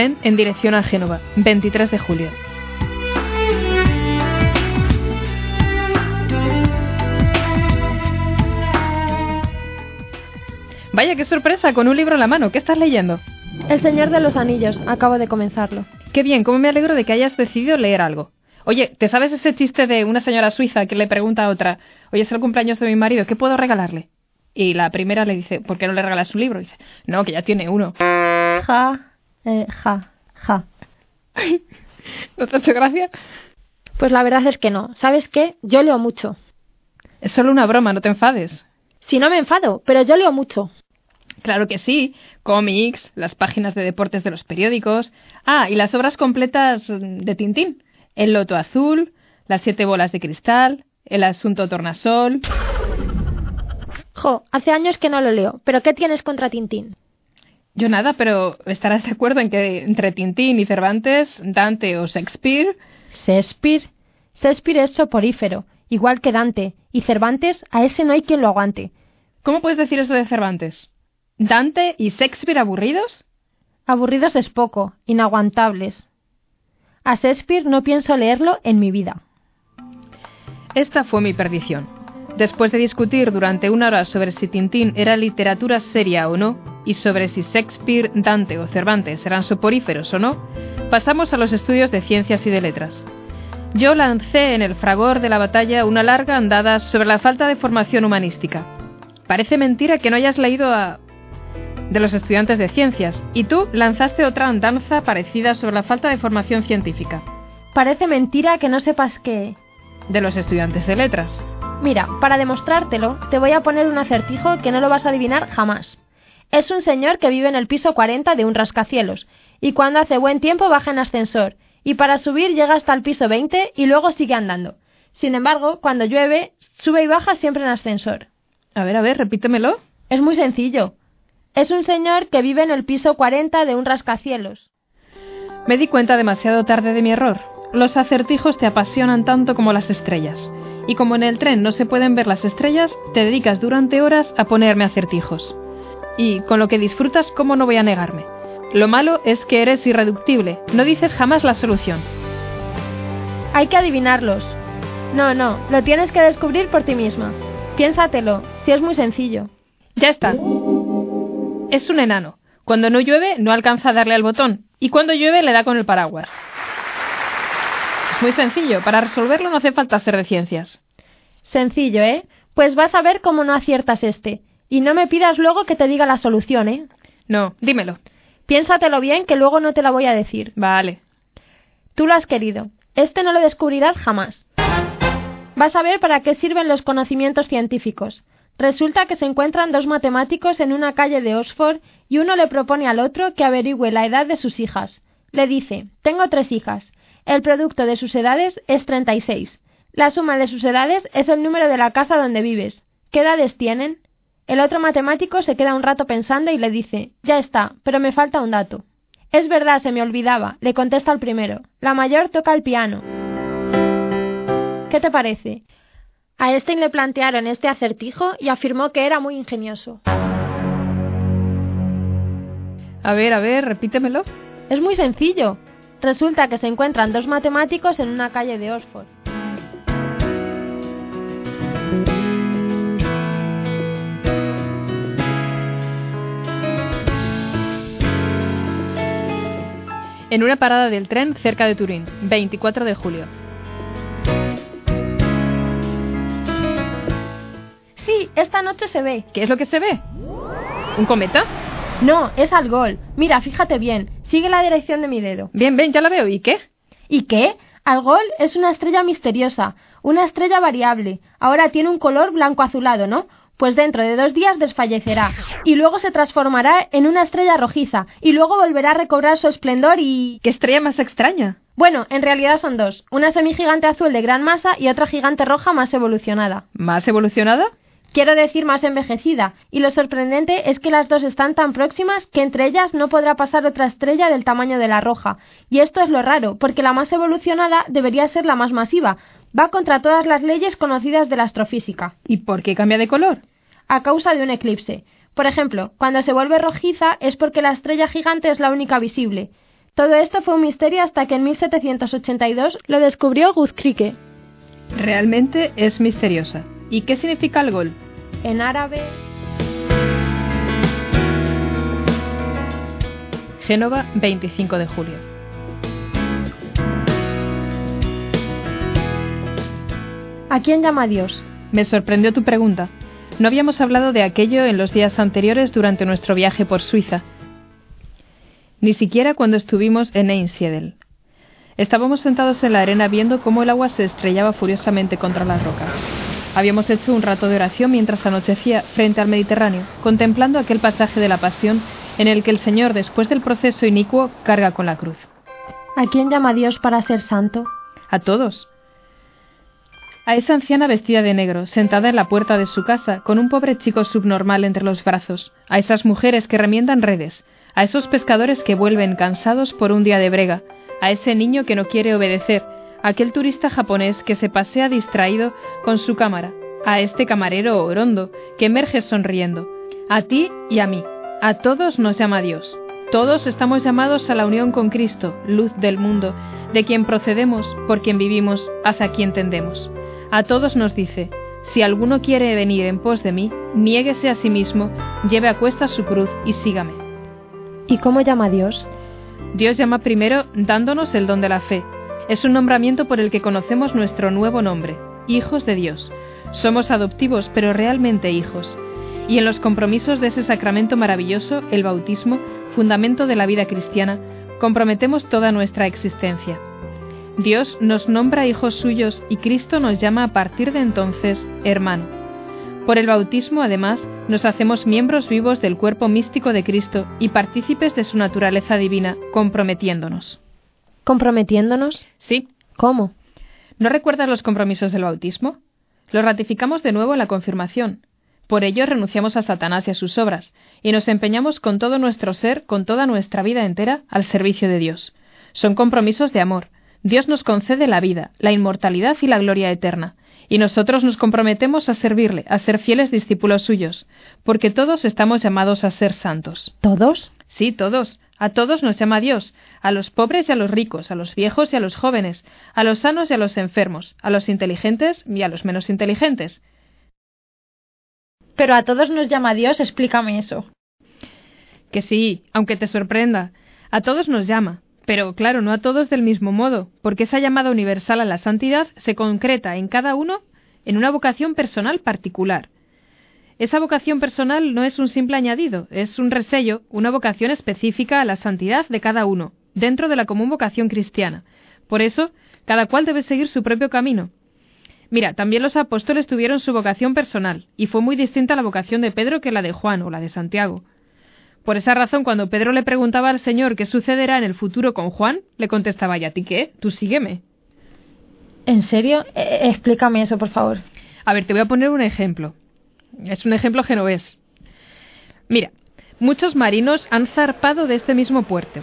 Tren en dirección a Génova, 23 de julio. Vaya, qué sorpresa, con un libro en la mano. ¿Qué estás leyendo? El Señor de los Anillos, acabo de comenzarlo. Qué bien, cómo me alegro de que hayas decidido leer algo. Oye, ¿te sabes ese chiste de una señora suiza que le pregunta a otra, oye, es el cumpleaños de mi marido, ¿qué puedo regalarle? Y la primera le dice, ¿por qué no le regalas un libro? Y dice, no, que ya tiene uno. Ja, eh, ja, ja. ¿No te ha hecho gracia? Pues la verdad es que no. ¿Sabes qué? Yo leo mucho. Es solo una broma, no te enfades. Si no me enfado, pero yo leo mucho. Claro que sí, cómics, las páginas de deportes de los periódicos. Ah, y las obras completas de Tintín. El Loto Azul, Las Siete Bolas de Cristal, El Asunto Tornasol. Jo, hace años que no lo leo, pero ¿qué tienes contra Tintín? Yo nada, pero estarás de acuerdo en que entre Tintín y Cervantes, Dante o Shakespeare. Shakespeare. Shakespeare es soporífero, igual que Dante, y Cervantes a ese no hay quien lo aguante. ¿Cómo puedes decir eso de Cervantes? ¿Dante y Shakespeare aburridos? Aburridos es poco, inaguantables. A Shakespeare no pienso leerlo en mi vida. Esta fue mi perdición. Después de discutir durante una hora sobre si Tintín era literatura seria o no, y sobre si Shakespeare, Dante o Cervantes eran soporíferos o no, pasamos a los estudios de ciencias y de letras. Yo lancé en el fragor de la batalla una larga andada sobre la falta de formación humanística. Parece mentira que no hayas leído a de los estudiantes de ciencias, y tú lanzaste otra andanza parecida sobre la falta de formación científica. Parece mentira que no sepas qué. De los estudiantes de letras. Mira, para demostrártelo, te voy a poner un acertijo que no lo vas a adivinar jamás. Es un señor que vive en el piso 40 de un rascacielos, y cuando hace buen tiempo baja en ascensor, y para subir llega hasta el piso 20 y luego sigue andando. Sin embargo, cuando llueve, sube y baja siempre en ascensor. A ver, a ver, repítemelo. Es muy sencillo. Es un señor que vive en el piso 40 de un rascacielos. Me di cuenta demasiado tarde de mi error. Los acertijos te apasionan tanto como las estrellas. Y como en el tren no se pueden ver las estrellas, te dedicas durante horas a ponerme acertijos. Y con lo que disfrutas, ¿cómo no voy a negarme? Lo malo es que eres irreductible, no dices jamás la solución. Hay que adivinarlos. No, no, lo tienes que descubrir por ti misma. Piénsatelo, si es muy sencillo. Ya está. Es un enano. Cuando no llueve, no alcanza a darle al botón. Y cuando llueve, le da con el paraguas. Muy sencillo. Para resolverlo no hace falta ser de ciencias. Sencillo, ¿eh? Pues vas a ver cómo no aciertas este. Y no me pidas luego que te diga la solución, ¿eh? No, dímelo. Piénsatelo bien, que luego no te la voy a decir. Vale. Tú lo has querido. Este no lo descubrirás jamás. Vas a ver para qué sirven los conocimientos científicos. Resulta que se encuentran dos matemáticos en una calle de Oxford y uno le propone al otro que averigüe la edad de sus hijas. Le dice, tengo tres hijas. El producto de sus edades es 36. La suma de sus edades es el número de la casa donde vives. ¿Qué edades tienen? El otro matemático se queda un rato pensando y le dice, ya está, pero me falta un dato. Es verdad, se me olvidaba, le contesta el primero. La mayor toca el piano. ¿Qué te parece? A Einstein le plantearon este acertijo y afirmó que era muy ingenioso. A ver, a ver, repítemelo. Es muy sencillo. Resulta que se encuentran dos matemáticos en una calle de Oxford. En una parada del tren cerca de Turín, 24 de julio. Sí, esta noche se ve. ¿Qué es lo que se ve? ¿Un cometa? No, es Algol. Mira, fíjate bien. Sigue la dirección de mi dedo. Bien, bien, ya la veo. ¿Y qué? ¿Y qué? Algol es una estrella misteriosa, una estrella variable. Ahora tiene un color blanco azulado, ¿no? Pues dentro de dos días desfallecerá, y luego se transformará en una estrella rojiza, y luego volverá a recobrar su esplendor y... ¿Qué estrella más extraña? Bueno, en realidad son dos, una semigigante azul de gran masa y otra gigante roja más evolucionada. ¿Más evolucionada? Quiero decir más envejecida, y lo sorprendente es que las dos están tan próximas que entre ellas no podrá pasar otra estrella del tamaño de la roja. Y esto es lo raro, porque la más evolucionada debería ser la más masiva. Va contra todas las leyes conocidas de la astrofísica. ¿Y por qué cambia de color? a causa de un eclipse. Por ejemplo, cuando se vuelve rojiza es porque la estrella gigante es la única visible. Todo esto fue un misterio hasta que en 1782 lo descubrió Guzkrike. Realmente es misteriosa. ¿Y qué significa el gol? En árabe. Génova, 25 de julio. ¿A quién llama Dios? Me sorprendió tu pregunta. No habíamos hablado de aquello en los días anteriores durante nuestro viaje por Suiza, ni siquiera cuando estuvimos en Einsiedel. Estábamos sentados en la arena viendo cómo el agua se estrellaba furiosamente contra las rocas. Habíamos hecho un rato de oración mientras anochecía frente al Mediterráneo, contemplando aquel pasaje de la Pasión en el que el Señor, después del proceso inicuo, carga con la cruz. ¿A quién llama Dios para ser santo? A todos. A esa anciana vestida de negro, sentada en la puerta de su casa, con un pobre chico subnormal entre los brazos, a esas mujeres que remiendan redes, a esos pescadores que vuelven cansados por un día de brega, a ese niño que no quiere obedecer, a aquel turista japonés que se pasea distraído con su cámara, a este camarero orondo que emerge sonriendo, a ti y a mí, a todos nos llama Dios. Todos estamos llamados a la unión con Cristo, luz del mundo, de quien procedemos, por quien vivimos, hacia quien tendemos. A todos nos dice, si alguno quiere venir en pos de mí, niéguese a sí mismo, lleve a cuesta su cruz y sígame. ¿Y cómo llama a Dios? Dios llama primero dándonos el don de la fe. Es un nombramiento por el que conocemos nuestro nuevo nombre, hijos de Dios. Somos adoptivos, pero realmente hijos. Y en los compromisos de ese sacramento maravilloso, el bautismo, fundamento de la vida cristiana, comprometemos toda nuestra existencia. Dios nos nombra hijos suyos y Cristo nos llama a partir de entonces hermano. Por el bautismo, además, nos hacemos miembros vivos del cuerpo místico de Cristo y partícipes de su naturaleza divina, comprometiéndonos. ¿Comprometiéndonos? Sí. ¿Cómo? ¿No recuerdas los compromisos del bautismo? Los ratificamos de nuevo en la confirmación. Por ello renunciamos a Satanás y a sus obras, y nos empeñamos con todo nuestro ser, con toda nuestra vida entera, al servicio de Dios. Son compromisos de amor, Dios nos concede la vida, la inmortalidad y la gloria eterna, y nosotros nos comprometemos a servirle, a ser fieles discípulos suyos, porque todos estamos llamados a ser santos. ¿Todos? Sí, todos. A todos nos llama Dios, a los pobres y a los ricos, a los viejos y a los jóvenes, a los sanos y a los enfermos, a los inteligentes y a los menos inteligentes. Pero a todos nos llama Dios, explícame eso. Que sí, aunque te sorprenda, a todos nos llama, pero claro, no a todos del mismo modo, porque esa llamada universal a la santidad se concreta en cada uno en una vocación personal particular. Esa vocación personal no es un simple añadido, es un resello, una vocación específica a la santidad de cada uno, dentro de la común vocación cristiana. Por eso, cada cual debe seguir su propio camino. Mira, también los apóstoles tuvieron su vocación personal, y fue muy distinta la vocación de Pedro que la de Juan o la de Santiago. Por esa razón, cuando Pedro le preguntaba al Señor qué sucederá en el futuro con Juan, le contestaba, ¿y a ti qué? Tú sígueme. ¿En serio? E, explícame eso, por favor. A ver, te voy a poner un ejemplo. Es un ejemplo genovés. Mira, muchos marinos han zarpado de este mismo puerto.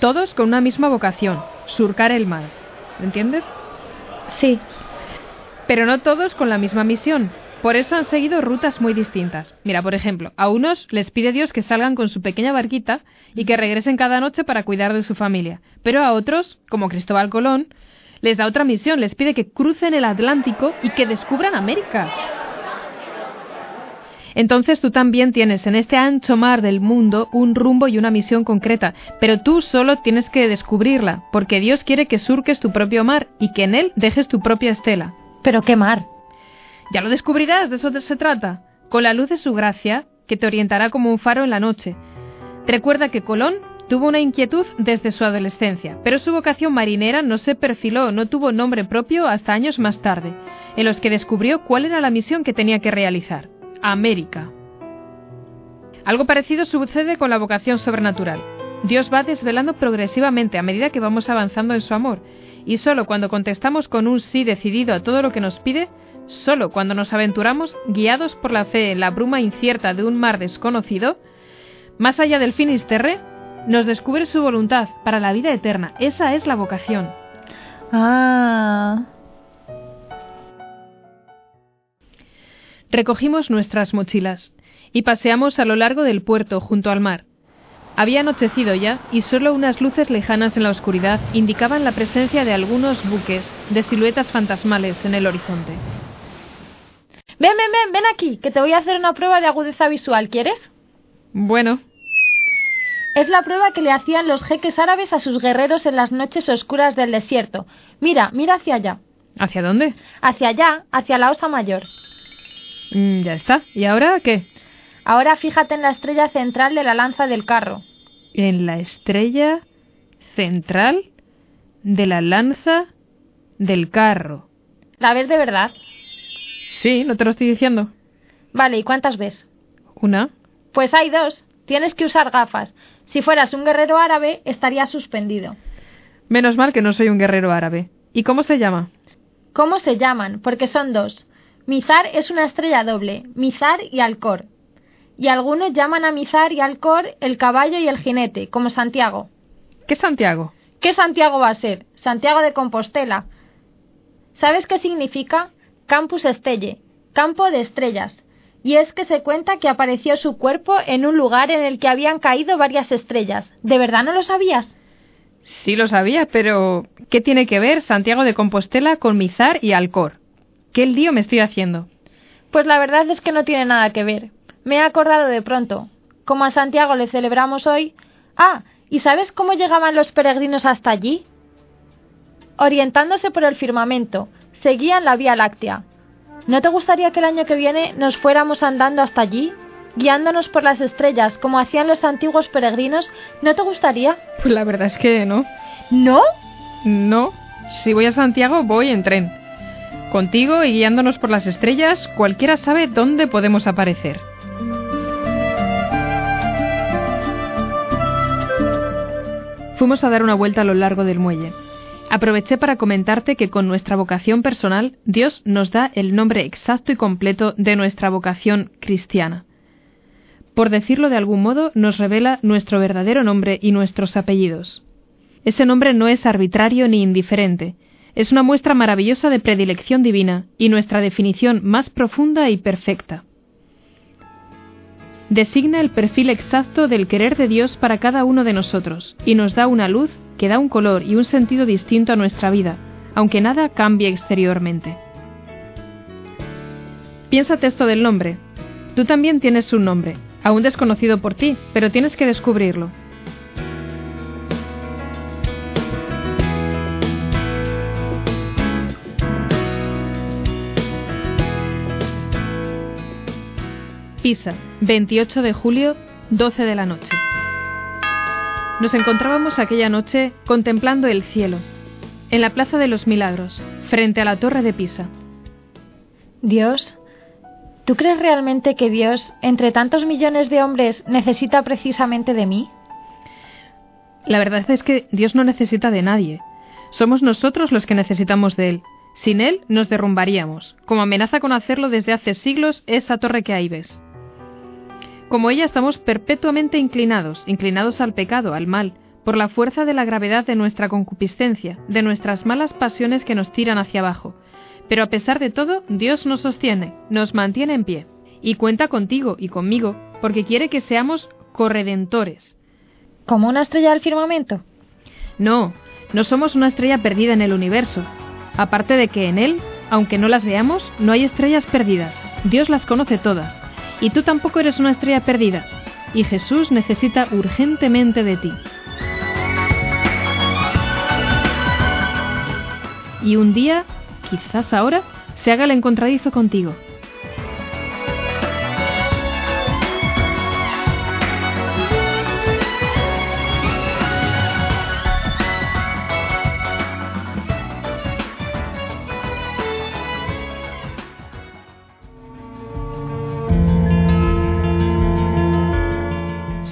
Todos con una misma vocación, surcar el mar. ¿Entiendes? Sí. Pero no todos con la misma misión, por eso han seguido rutas muy distintas. Mira, por ejemplo, a unos les pide Dios que salgan con su pequeña barquita y que regresen cada noche para cuidar de su familia. Pero a otros, como Cristóbal Colón, les da otra misión, les pide que crucen el Atlántico y que descubran América. Entonces tú también tienes en este ancho mar del mundo un rumbo y una misión concreta, pero tú solo tienes que descubrirla, porque Dios quiere que surques tu propio mar y que en él dejes tu propia estela. ¿Pero qué mar? Ya lo descubrirás, de eso se trata, con la luz de su gracia, que te orientará como un faro en la noche. Recuerda que Colón Tuvo una inquietud desde su adolescencia, pero su vocación marinera no se perfiló, no tuvo nombre propio hasta años más tarde, en los que descubrió cuál era la misión que tenía que realizar. América. Algo parecido sucede con la vocación sobrenatural. Dios va desvelando progresivamente a medida que vamos avanzando en su amor, y solo cuando contestamos con un sí decidido a todo lo que nos pide, solo cuando nos aventuramos, guiados por la fe en la bruma incierta de un mar desconocido, más allá del Finisterre, nos descubre su voluntad para la vida eterna. Esa es la vocación. Ah. Recogimos nuestras mochilas y paseamos a lo largo del puerto junto al mar. Había anochecido ya y solo unas luces lejanas en la oscuridad indicaban la presencia de algunos buques de siluetas fantasmales en el horizonte. Ven, ven, ven, ven aquí, que te voy a hacer una prueba de agudeza visual, ¿quieres? Bueno, Es la prueba que le hacían los jeques árabes a sus guerreros en las noches oscuras del desierto. Mira, mira hacia allá. ¿hacia dónde? Hacia allá, hacia la osa mayor. Mm, ya está. ¿Y ahora qué? Ahora fíjate en la estrella central de la lanza del carro. En la estrella central de la lanza del carro. ¿La ves de verdad? Sí, no te lo estoy diciendo. Vale, ¿y cuántas ves? Una. Pues hay dos. Tienes que usar gafas. Si fueras un guerrero árabe, estarías suspendido. Menos mal que no soy un guerrero árabe. ¿Y cómo se llama? ¿Cómo se llaman? Porque son dos. Mizar es una estrella doble, Mizar y Alcor. Y algunos llaman a Mizar y Alcor el caballo y el jinete, como Santiago. ¿Qué Santiago? ¿Qué Santiago va a ser? Santiago de Compostela. ¿Sabes qué significa? Campus Estelle, campo de estrellas. Y es que se cuenta que apareció su cuerpo en un lugar en el que habían caído varias estrellas. ¿De verdad no lo sabías? Sí lo sabía, pero ¿qué tiene que ver Santiago de Compostela con Mizar y Alcor? ¿Qué lío me estoy haciendo? Pues la verdad es que no tiene nada que ver. Me he acordado de pronto. Como a Santiago le celebramos hoy. Ah, ¿y sabes cómo llegaban los peregrinos hasta allí? Orientándose por el firmamento, seguían la Vía Láctea. ¿No te gustaría que el año que viene nos fuéramos andando hasta allí? Guiándonos por las estrellas, como hacían los antiguos peregrinos, ¿no te gustaría? Pues la verdad es que no. ¿No? No. Si voy a Santiago, voy en tren. Contigo y guiándonos por las estrellas, cualquiera sabe dónde podemos aparecer. Fuimos a dar una vuelta a lo largo del muelle. Aproveché para comentarte que con nuestra vocación personal, Dios nos da el nombre exacto y completo de nuestra vocación cristiana. Por decirlo de algún modo, nos revela nuestro verdadero nombre y nuestros apellidos. Ese nombre no es arbitrario ni indiferente, es una muestra maravillosa de predilección divina y nuestra definición más profunda y perfecta. Designa el perfil exacto del querer de Dios para cada uno de nosotros y nos da una luz que da un color y un sentido distinto a nuestra vida, aunque nada cambie exteriormente. Piénsate esto del nombre. Tú también tienes un nombre, aún desconocido por ti, pero tienes que descubrirlo. Pisa, 28 de julio, 12 de la noche. Nos encontrábamos aquella noche contemplando el cielo, en la Plaza de los Milagros, frente a la Torre de Pisa. Dios, ¿tú crees realmente que Dios, entre tantos millones de hombres, necesita precisamente de mí? La verdad es que Dios no necesita de nadie. Somos nosotros los que necesitamos de Él. Sin Él nos derrumbaríamos, como amenaza con hacerlo desde hace siglos esa torre que ahí ves. Como ella estamos perpetuamente inclinados, inclinados al pecado, al mal, por la fuerza de la gravedad de nuestra concupiscencia, de nuestras malas pasiones que nos tiran hacia abajo. Pero a pesar de todo, Dios nos sostiene, nos mantiene en pie, y cuenta contigo y conmigo, porque quiere que seamos corredentores. ¿Como una estrella del firmamento? No, no somos una estrella perdida en el universo. Aparte de que en él, aunque no las veamos, no hay estrellas perdidas. Dios las conoce todas. Y tú tampoco eres una estrella perdida. Y Jesús necesita urgentemente de ti. Y un día, quizás ahora, se haga el encontradizo contigo.